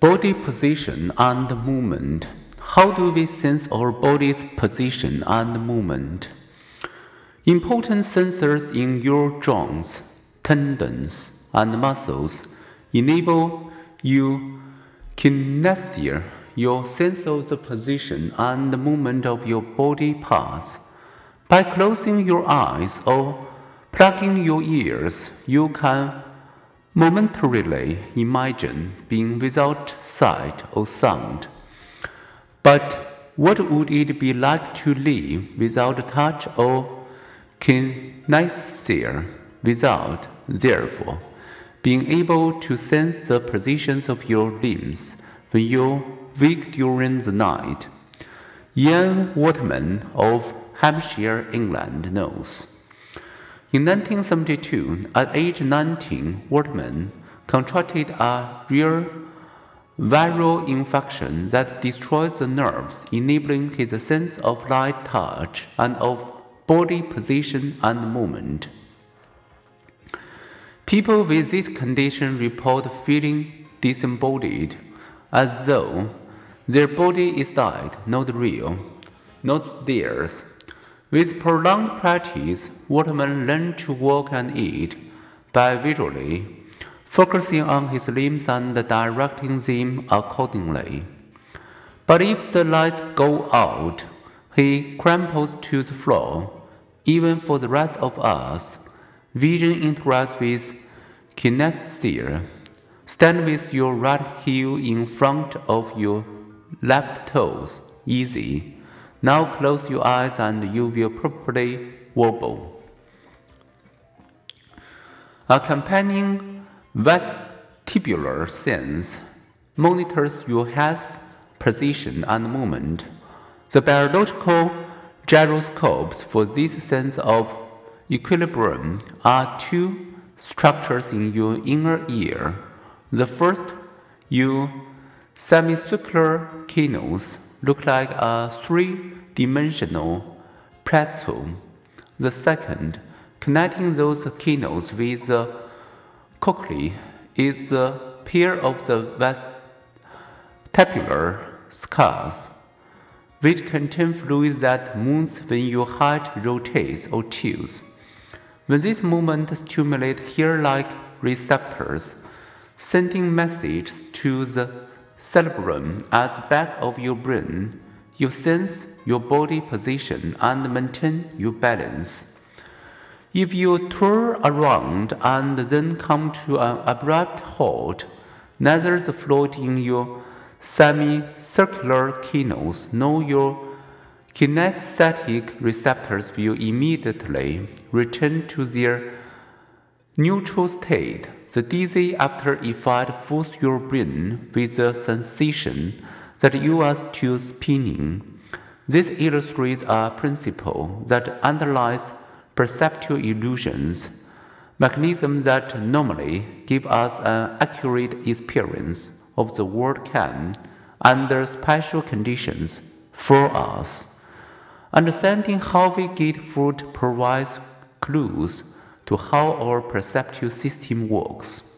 Body position and movement. How do we sense our body's position and movement? Important sensors in your joints, tendons, and muscles enable you kinesthesia, your sense of the position and the movement of your body parts. By closing your eyes or plugging your ears, you can momentarily imagine being without sight or sound. But what would it be like to live without touch or kinesthesia, without, therefore, being able to sense the positions of your limbs when you wake during the night? Ian Waterman of Hampshire, England knows. In 1972, at age 19, Waterman contracted a rare viral infection that destroys the nerves, enabling his sense of light touch and of body position and movement. People with this condition report feeling disembodied, as though their body is dead, not real, not theirs. With prolonged practice, Waterman learned to walk and eat by visually focusing on his limbs and directing them accordingly. But if the lights go out, he crumples to the floor. Even for the rest of us, vision interacts with kinesthesia. Stand with your right heel in front of your left toes. Easy. Now close your eyes and you will probably wobble. Accompanying vestibular sense monitors your head's position, and movement. The biological gyroscopes for this sense of equilibrium are two structures in your inner ear. The first, your semicircular canals look like a three dimensional pretzel. The second, connecting those canals with the cochlea, is the pair of the vestibular sacs, which contain fluid that moves when your heart rotates or tilts. When this movement stimulates hair-like receptors, sending messages to the cerebellum at the back of your brain, you sense your body position and maintain your balance. If you turn around and then come to an abrupt halt, neither the fluid in your semicircular canals nor your kinesthetic receptors will immediately return to their neutral state. The dizzy after effect fills your brain with the sensation that you are still spinning. This illustrates a principle that underlies perceptual illusions, mechanisms that normally give us an accurate experience of the world can, under special conditions, for us. Understanding how we get food provides clues to how our perceptual system works.